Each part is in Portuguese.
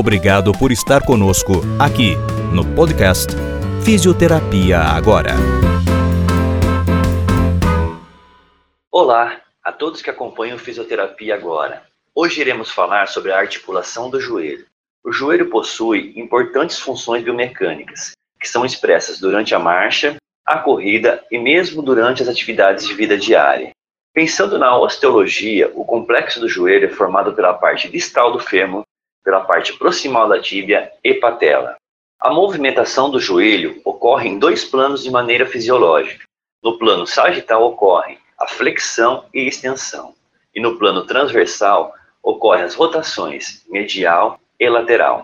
obrigado por estar conosco aqui no podcast Fisioterapia Agora. Olá a todos que acompanham Fisioterapia Agora. Hoje iremos falar sobre a articulação do joelho. O joelho possui importantes funções biomecânicas, que são expressas durante a marcha, a corrida e mesmo durante as atividades de vida diária. Pensando na osteologia, o complexo do joelho é formado pela parte distal do fêmur, pela parte proximal da tíbia e patela. A movimentação do joelho ocorre em dois planos de maneira fisiológica. No plano sagital ocorre a flexão e extensão, e no plano transversal ocorrem as rotações medial e lateral.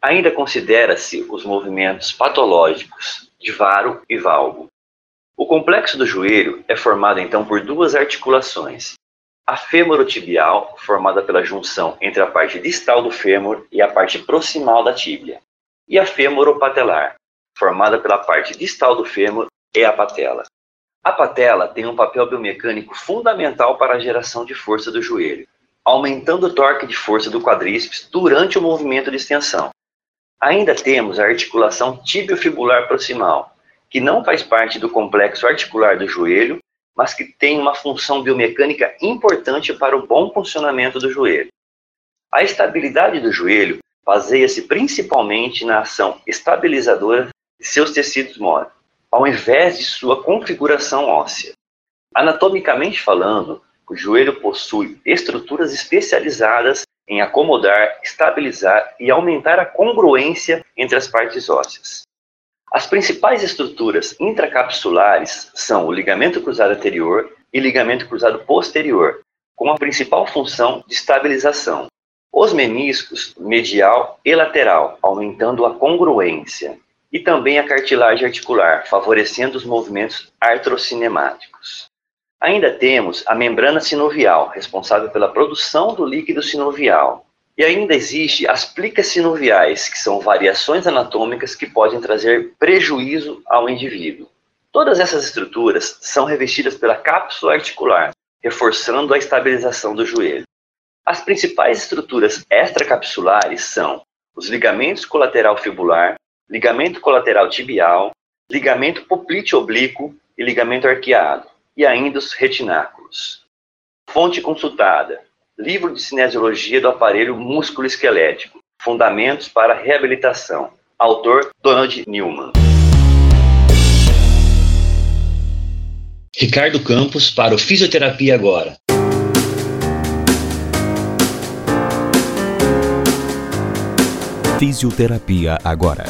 Ainda considera-se os movimentos patológicos de varo e valgo. O complexo do joelho é formado então por duas articulações. A femorotibial, formada pela junção entre a parte distal do fêmur e a parte proximal da tíbia, e a femoropatelar, formada pela parte distal do fêmur e a patela. A patela tem um papel biomecânico fundamental para a geração de força do joelho, aumentando o torque de força do quadríceps durante o movimento de extensão. Ainda temos a articulação tibiofibular proximal, que não faz parte do complexo articular do joelho, mas que tem uma função biomecânica importante para o bom funcionamento do joelho. A estabilidade do joelho baseia-se principalmente na ação estabilizadora de seus tecidos móveis, ao invés de sua configuração óssea. Anatomicamente falando, o joelho possui estruturas especializadas em acomodar, estabilizar e aumentar a congruência entre as partes ósseas. As principais estruturas intracapsulares são o ligamento cruzado anterior e ligamento cruzado posterior, com a principal função de estabilização. Os meniscos medial e lateral, aumentando a congruência, e também a cartilagem articular, favorecendo os movimentos artrocinemáticos. Ainda temos a membrana sinovial, responsável pela produção do líquido sinovial, e ainda existe as plicas sinoviais, que são variações anatômicas que podem trazer prejuízo ao indivíduo. Todas essas estruturas são revestidas pela cápsula articular, reforçando a estabilização do joelho. As principais estruturas extracapsulares são os ligamentos colateral fibular, ligamento colateral tibial, ligamento poplíteo oblíquo e ligamento arqueado, e ainda os retináculos. Fonte consultada: Livro de Cinesiologia do Aparelho Músculo-Esquelético. Fundamentos para Reabilitação. Autor Donald Newman. Ricardo Campos para o Fisioterapia Agora. Fisioterapia Agora.